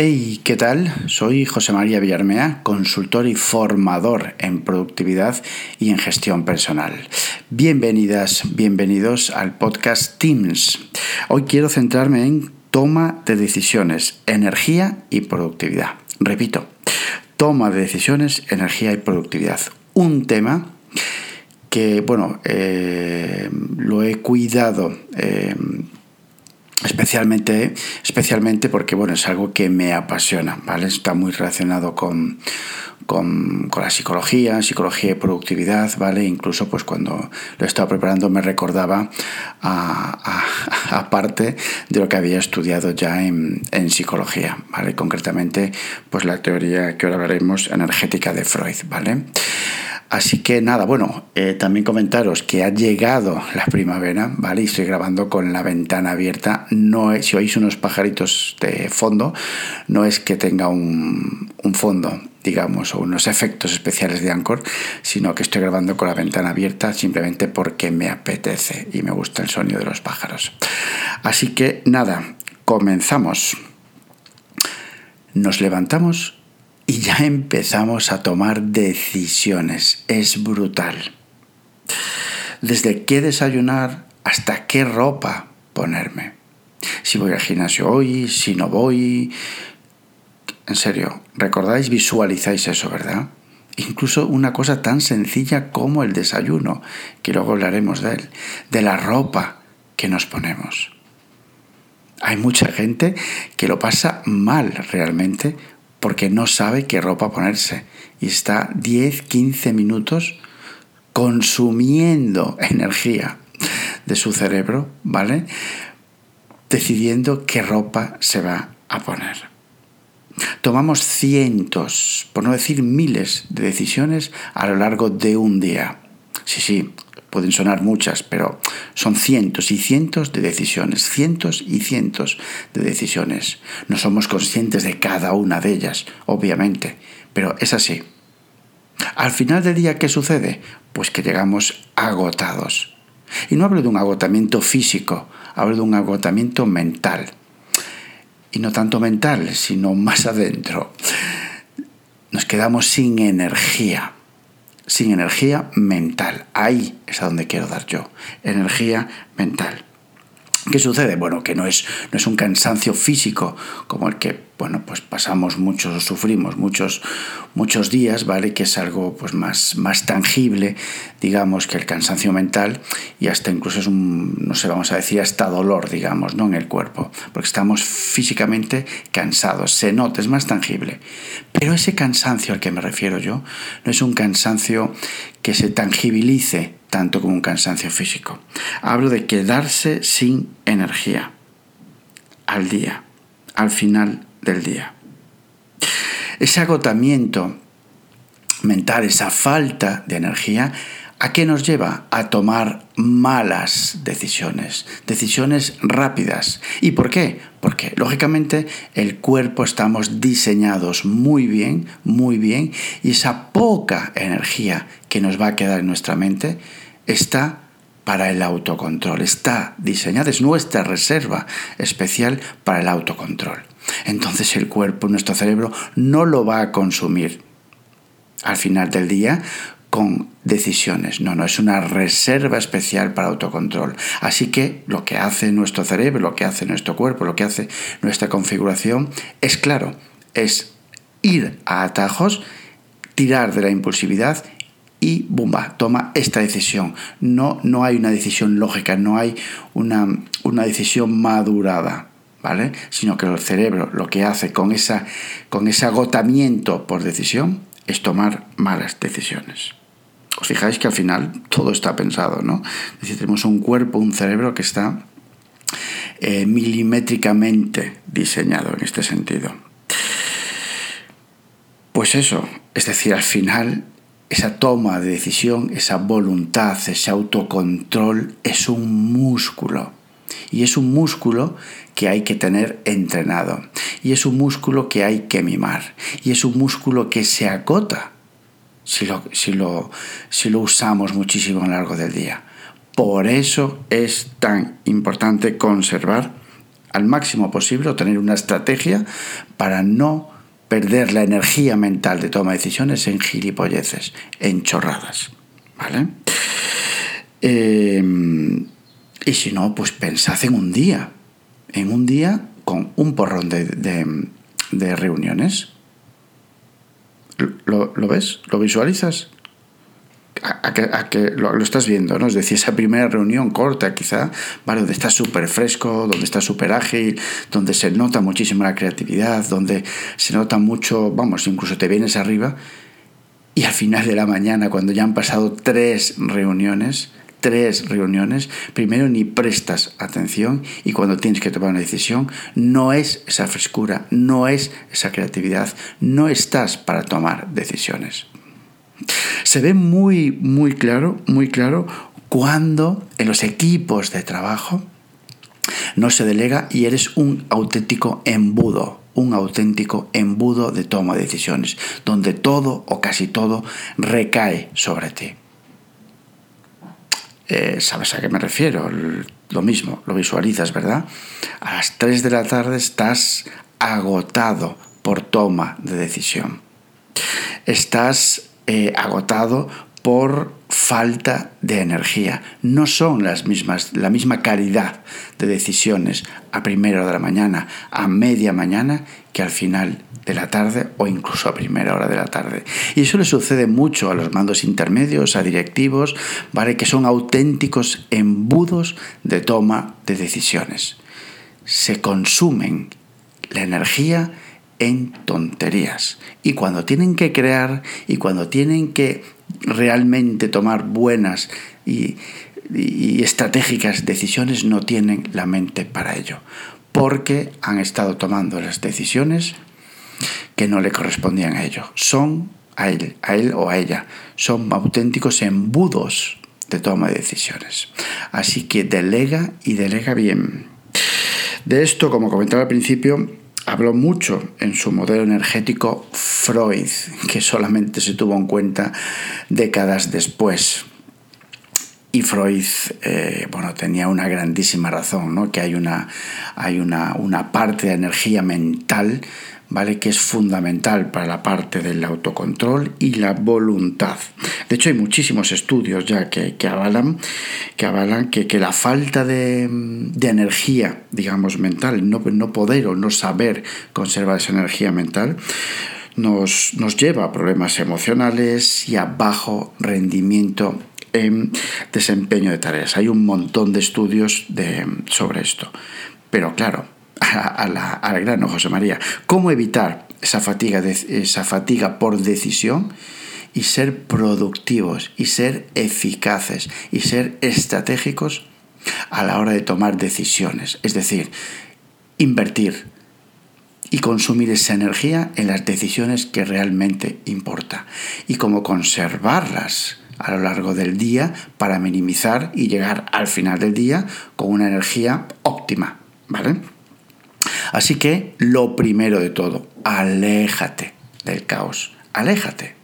Hey, ¿qué tal? Soy José María Villarmea, consultor y formador en productividad y en gestión personal. Bienvenidas, bienvenidos al podcast Teams. Hoy quiero centrarme en toma de decisiones, energía y productividad. Repito, toma de decisiones, energía y productividad. Un tema que, bueno, eh, lo he cuidado. Eh, especialmente, especialmente porque bueno, es algo que me apasiona, ¿vale? Está muy relacionado con, con, la psicología, psicología y productividad, ¿vale? Incluso pues cuando lo estaba preparando me recordaba a, parte de lo que había estudiado ya en, en, psicología, ¿vale? Concretamente pues la teoría que ahora hablaremos energética de Freud, ¿vale? Así que nada, bueno, eh, también comentaros que ha llegado la primavera, ¿vale? Y estoy grabando con la ventana abierta. No si oís unos pajaritos de fondo, no es que tenga un, un fondo, digamos, o unos efectos especiales de Anchor, sino que estoy grabando con la ventana abierta simplemente porque me apetece y me gusta el sonido de los pájaros. Así que nada, comenzamos. Nos levantamos y ya empezamos a tomar decisiones. Es brutal. Desde qué desayunar hasta qué ropa ponerme. Si voy al gimnasio hoy, si no voy. En serio, recordáis, visualizáis eso, ¿verdad? Incluso una cosa tan sencilla como el desayuno, que luego hablaremos de él, de la ropa que nos ponemos. Hay mucha gente que lo pasa mal realmente porque no sabe qué ropa ponerse y está 10, 15 minutos consumiendo energía de su cerebro, ¿vale? Decidiendo qué ropa se va a poner. Tomamos cientos, por no decir miles, de decisiones a lo largo de un día. Sí, sí, pueden sonar muchas, pero son cientos y cientos de decisiones, cientos y cientos de decisiones. No somos conscientes de cada una de ellas, obviamente, pero es así. Al final del día, ¿qué sucede? Pues que llegamos agotados. Y no hablo de un agotamiento físico, hablo de un agotamiento mental. Y no tanto mental, sino más adentro. Nos quedamos sin energía sin energía mental. Ahí es a donde quiero dar yo. Energía mental. ¿Qué sucede? Bueno, que no es, no es un cansancio físico como el que bueno, pues pasamos muchos, sufrimos muchos, muchos días, ¿vale? Que es algo pues más, más tangible, digamos, que el cansancio mental y hasta incluso es un, no sé, vamos a decir, hasta dolor, digamos, ¿no? En el cuerpo, porque estamos físicamente cansados, se nota, es más tangible. Pero ese cansancio al que me refiero yo no es un cansancio que se tangibilice tanto como un cansancio físico. Hablo de quedarse sin energía al día, al final del día. Ese agotamiento mental, esa falta de energía, ¿a qué nos lleva? A tomar malas decisiones, decisiones rápidas. ¿Y por qué? Porque lógicamente el cuerpo estamos diseñados muy bien, muy bien, y esa poca energía que nos va a quedar en nuestra mente está para el autocontrol, está diseñada, es nuestra reserva especial para el autocontrol entonces el cuerpo, nuestro cerebro, no lo va a consumir al final del día con decisiones. No, no, es una reserva especial para autocontrol. Así que lo que hace nuestro cerebro, lo que hace nuestro cuerpo, lo que hace nuestra configuración es claro, es ir a atajos, tirar de la impulsividad y ¡bumba! Toma esta decisión. No, no hay una decisión lógica, no hay una, una decisión madurada. ¿vale? Sino que el cerebro lo que hace con, esa, con ese agotamiento por decisión es tomar malas decisiones. Os fijáis que al final todo está pensado, ¿no? Es decir, tenemos un cuerpo, un cerebro que está eh, milimétricamente diseñado en este sentido. Pues eso, es decir, al final esa toma de decisión, esa voluntad, ese autocontrol es un músculo. Y es un músculo que hay que tener entrenado. Y es un músculo que hay que mimar. Y es un músculo que se agota si lo, si lo, si lo usamos muchísimo a lo largo del día. Por eso es tan importante conservar al máximo posible o tener una estrategia para no perder la energía mental de toma de decisiones en gilipolleces, en chorradas. ¿Vale? Eh, y si no, pues pensad en un día, en un día con un porrón de, de, reuniones. ¿Lo, ves? ¿Lo visualizas? A, que, lo, estás viendo, ¿no? Es decir, esa primera reunión corta, quizá, ¿vale? Donde estás súper fresco, donde estás súper ágil, donde se nota muchísimo la creatividad, donde se nota mucho, vamos, incluso te vienes arriba. Y al final de la mañana, cuando ya han pasado tres reuniones, tres reuniones, primero ni prestas atención y cuando tienes que tomar una decisión no es esa frescura, no es esa creatividad, no estás para tomar decisiones. Se ve muy, muy claro, muy claro cuando en los equipos de trabajo no se delega y eres un auténtico embudo, un auténtico embudo de toma de decisiones, donde todo o casi todo recae sobre ti. Eh, ¿Sabes a qué me refiero? Lo mismo, lo visualizas, ¿verdad? A las 3 de la tarde estás agotado por toma de decisión. Estás eh, agotado por falta de energía. No son las mismas, la misma calidad de decisiones a primera hora de la mañana, a media mañana, que al final de la tarde o incluso a primera hora de la tarde. Y eso le sucede mucho a los mandos intermedios, a directivos, ¿vale? que son auténticos embudos de toma de decisiones. Se consumen la energía en tonterías. Y cuando tienen que crear y cuando tienen que realmente tomar buenas y, estratégicas decisiones, no tienen la mente para ello. Porque han estado tomando las decisiones que no le correspondían a ellos. Son a él, a él o a ella. Son auténticos embudos de toma de decisiones. Así que delega y delega bien. De esto, como comentaba al principio, habló mucho en su modelo energético Freud, que solamente se tuvo en cuenta décadas después. Y Freud, eh, bueno, tenía una grandísima razón, ¿no? Que hay una, hay una, una parte de energía mental ¿vale? que es fundamental para la parte del autocontrol y la voluntad. De hecho, hay muchísimos estudios ya que, avalan, que, avalan que, la falta de, energía, digamos, mental, no, no poder o no saber conservar esa energía mental, nos, nos lleva a problemas emocionales y a bajo rendimiento en desempeño de tareas. Hay un montón de estudios de, sobre esto. Pero claro, a la, al grano, José María. ¿Cómo evitar esa fatiga, esa fatiga por decisión? y ser productivos y ser eficaces y ser estratégicos a la hora de tomar decisiones. Es decir, invertir y consumir esa energía en las decisiones que realmente importa y cómo conservarlas a lo largo del día para minimizar y llegar al final del día con una energía óptima. ¿Vale? Así que lo primero de todo, aléjate del caos, aléjate.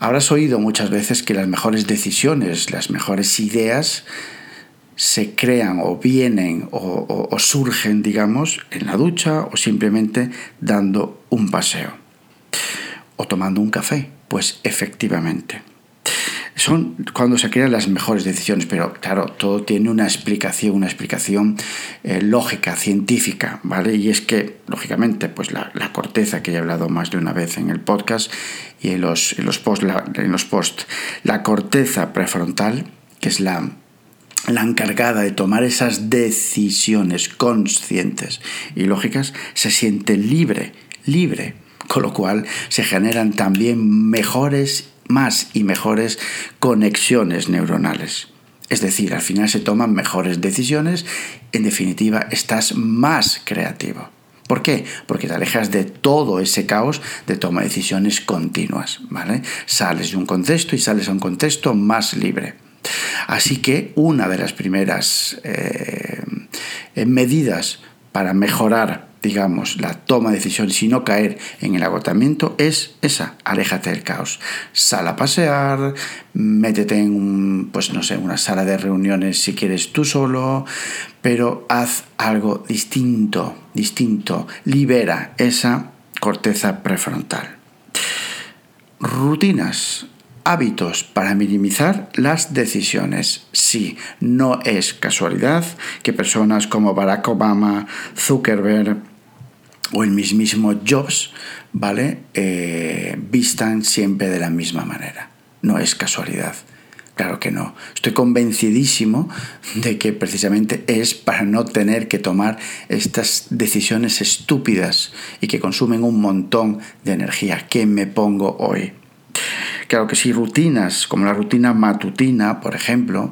Habrás oído muchas veces que las mejores decisiones, las mejores ideas se crean o vienen o, surgen, digamos, en la ducha o simplemente dando un paseo o tomando un café. Pues efectivamente, son cuando se crean las mejores decisiones, pero claro, todo tiene una explicación, una explicación eh, lógica, científica, ¿vale? Y es que, lógicamente, pues la, corteza, que he hablado más de una vez en el podcast y en los, en los posts, la, post, la corteza prefrontal, que es la, la encargada de tomar esas decisiones conscientes y lógicas, se siente libre, libre, con lo cual se generan también mejores más y mejores conexiones neuronales. Es decir, al final se toman mejores decisiones, en definitiva estás más creativo. ¿Por qué? Porque te alejas de todo ese caos de toma de decisiones continuas, ¿vale? Sales de un contexto y sales a un contexto más libre. Así que una de las primeras eh, medidas para mejorar digamos, la toma de decisiones y no caer en el agotamiento es esa, aléjate del caos. Sal a pasear, métete en, pues no sé, una sala de reuniones si quieres tú solo, pero haz algo distinto, distinto, libera esa corteza prefrontal. Rutinas, hábitos para minimizar las decisiones. Sí, no es casualidad que personas como Barack Obama, Zuckerberg o el mismísimo Jobs, ¿vale? Eh, vistan siempre de la misma manera. No es casualidad. Claro que no. Estoy convencidísimo de que precisamente es para no tener que tomar estas decisiones estúpidas y que consumen un montón de energía. ¿Qué me pongo hoy? Claro que sí, rutinas, como la rutina matutina, por ejemplo,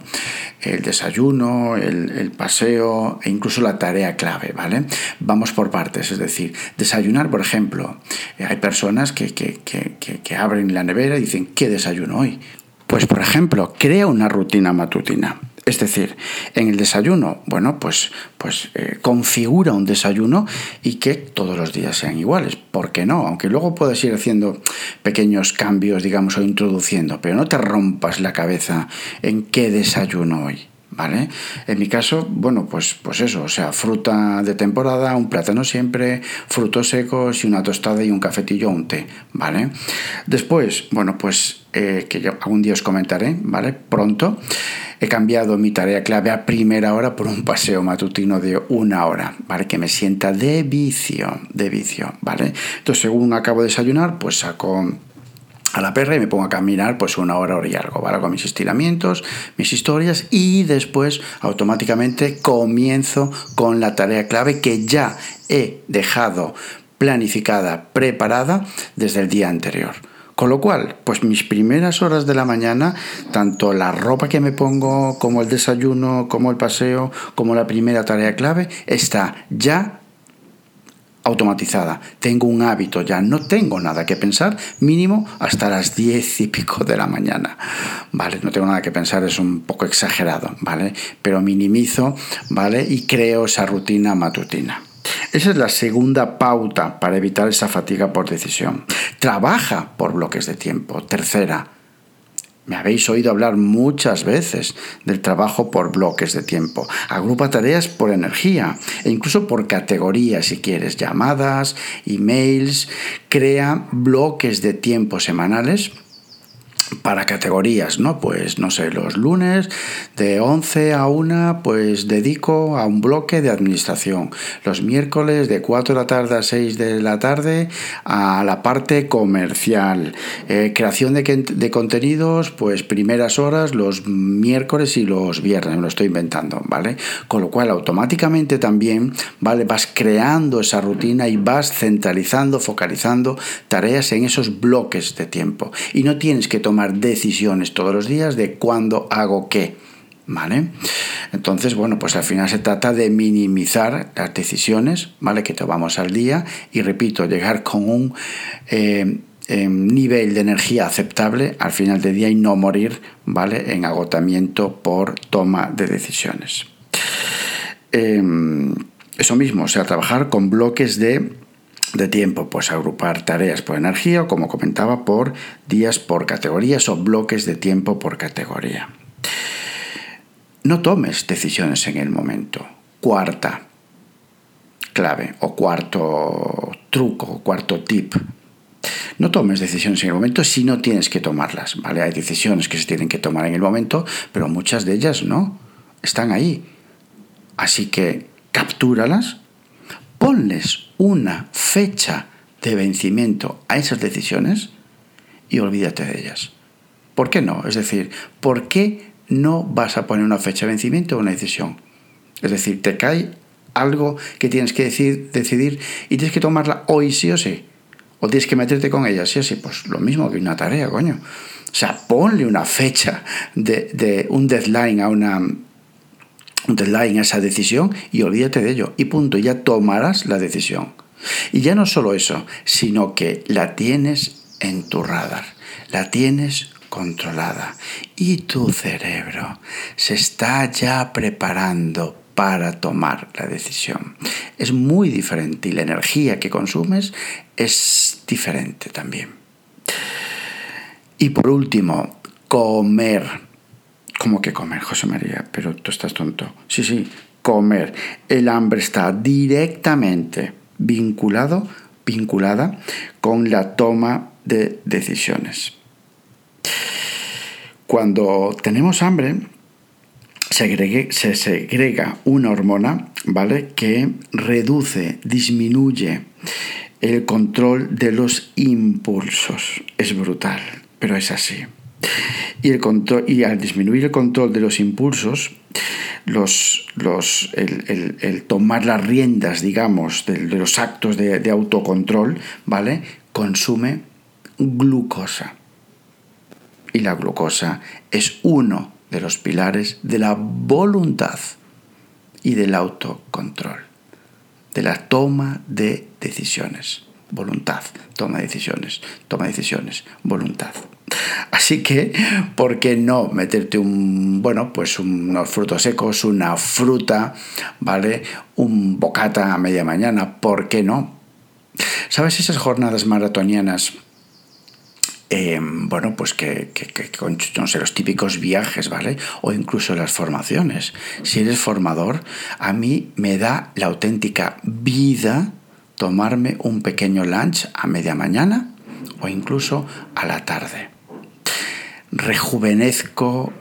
el desayuno, el, paseo e incluso la tarea clave, ¿vale? Vamos por partes, es decir, desayunar, por ejemplo, eh, hay personas que, que abren la nevera y dicen, ¿qué desayuno hoy? Pues, por ejemplo, crea una rutina matutina. Es decir, en el desayuno, bueno, pues, pues eh, configura un desayuno y que todos los días sean iguales. ¿Por qué no? Aunque luego puedes ir haciendo pequeños cambios, digamos, o introduciendo, pero no te rompas la cabeza en qué desayuno hoy. ¿Vale? En mi caso, bueno, pues, pues eso, o sea, fruta de temporada, un plátano siempre, frutos secos y una tostada y un cafetillo o un té, ¿vale? Después, bueno, pues eh, que yo algún día os comentaré, ¿vale? Pronto. He cambiado mi tarea clave a primera hora por un paseo matutino de una hora, ¿vale? Que me sienta de vicio, de vicio, ¿vale? Entonces, según acabo de desayunar, pues saco a la perra y me pongo a caminar pues una hora, hora y algo, ¿vale? Con mis estiramientos, mis historias y después automáticamente comienzo con la tarea clave que ya he dejado planificada, preparada desde el día anterior. Con lo cual, pues mis primeras horas de la mañana, tanto la ropa que me pongo, como el desayuno, como el paseo, como la primera tarea clave, está ya automatizada. Tengo un hábito ya, no tengo nada que pensar, mínimo hasta las diez y pico de la mañana. Vale, no tengo nada que pensar, es un poco exagerado, ¿vale? Pero minimizo, ¿vale? Y creo esa rutina matutina. Esa es la segunda pauta para evitar esa fatiga por decisión. Trabaja por bloques de tiempo. Tercera, me habéis oído hablar muchas veces del trabajo por bloques de tiempo. Agrupa tareas por energía e incluso por categorías si quieres, llamadas, emails. Crea bloques de tiempo semanales para categorías, ¿no? Pues no sé, los lunes de 11 a 1 pues dedico a un bloque de administración. Los miércoles de 4 de la tarde a 6 de la tarde a la parte comercial. Eh, creación de, de, contenidos, pues primeras horas los miércoles y los viernes, me lo estoy inventando, ¿vale? Con lo cual automáticamente también, ¿vale? Vas creando esa rutina y vas centralizando, focalizando tareas en esos bloques de tiempo. Y no tienes que tomar decisiones todos los días de cuándo hago qué. ¿Vale? Entonces, bueno, pues al final se trata de minimizar las decisiones, ¿vale? Que tomamos al día y repito, llegar con un eh, em, nivel de energía aceptable al final del día y no morir, ¿vale? En agotamiento por toma de decisiones. Em, eso mismo, o sea, trabajar con bloques de de tiempo, pues agrupar tareas por energía o como comentaba por días por categorías o bloques de tiempo por categoría. No tomes decisiones en el momento. Cuarta clave o cuarto truco, cuarto tip. No tomes decisiones en el momento si no tienes que tomarlas, ¿vale? Hay decisiones que se tienen que tomar en el momento, pero muchas de ellas no, están ahí. Así que captúralas, ponles una fecha de vencimiento a esas decisiones y olvídate de ellas. ¿Por qué no? Es decir, ¿por qué no vas a poner una fecha de vencimiento a una decisión? Es decir, te cae algo que tienes que decidir, y tienes que tomarla hoy sí o sí. O tienes que meterte con ella sí o sí. Pues lo mismo que una tarea, coño. O sea, ponle una fecha de, de un deadline a una, un deadline a esa decisión y olvídate de ello. Y punto, ya tomarás la decisión. Y ya no solo eso, sino que la tienes en tu radar, la tienes controlada y tu cerebro se está ya preparando para tomar la decisión. Es muy diferente y la energía que consumes es diferente también. Y por último, comer. ¿Cómo que comer, José María? Pero tú estás tonto. Sí, sí, comer. El hambre está directamente vinculado, vinculada con la toma de decisiones. Cuando tenemos hambre, se, se segrega una hormona, ¿vale? Que reduce, disminuye el control de los impulsos. Es brutal, pero es así. Y, el control, y al disminuir el control de los impulsos, los, los, el, tomar las riendas, digamos, de, los actos de, de autocontrol, ¿vale? Consume glucosa. Y la glucosa es uno de los pilares de la voluntad y del autocontrol, de la toma de decisiones. Voluntad, toma de decisiones, toma de decisiones, voluntad. Así que, ¿por qué no meterte un, bueno, pues unos frutos secos, una fruta, ¿vale? Un bocata a media mañana, ¿por qué no? ¿Sabes esas jornadas maratonianas Em, bueno, pues que, con no sé, los típicos viajes, ¿vale? O incluso las formaciones. Si eres formador, a mí me da la auténtica vida tomarme un pequeño lunch a media mañana o incluso a la tarde. Rejuvenezco,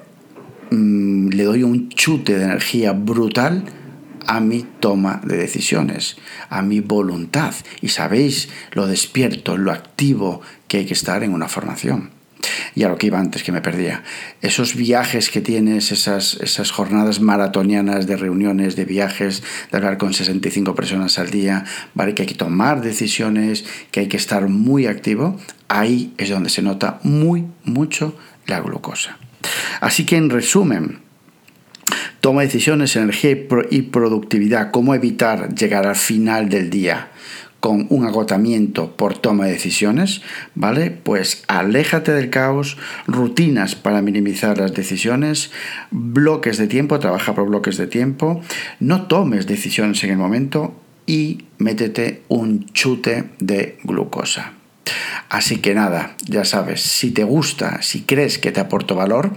mm, le doy un chute de energía brutal a mi toma de decisiones, a mi voluntad. Y sabéis lo despierto, lo activo que hay que estar en una formación. Y a lo que iba antes, que me perdía. Esos viajes que tienes, esas, esas jornadas maratonianas de reuniones, de viajes, de hablar con 65 personas al día, ¿vale? que hay que tomar decisiones, que hay que estar muy activo, ahí es donde se nota muy, mucho la glucosa. Así que en resumen, Toma decisiones, energía y productividad. Cómo evitar llegar al final del día con un agotamiento por toma de decisiones, ¿vale? Pues aléjate del caos, rutinas para minimizar las decisiones, bloques de tiempo, trabaja por bloques de tiempo, no tomes decisiones en el momento y métete un chute de glucosa. Así que nada, ya sabes, si te gusta, si crees que te aporto valor,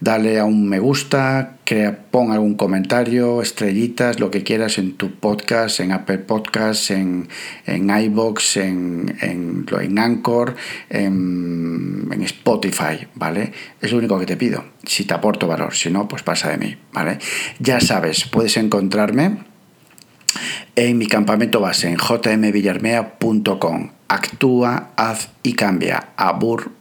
dale a un me gusta, crea, pon algún comentario, estrellitas, lo que quieras en tu podcast, en Apple Podcasts, en, en iBox, en, en, en Anchor, en, en, Spotify, ¿vale? Es lo único que te pido, si te aporto valor, si no, pues pasa de mí, ¿vale? Ya sabes, puedes encontrarme en mi campamento base en jmvillarmea.com. Actúa, haz y cambia. Abur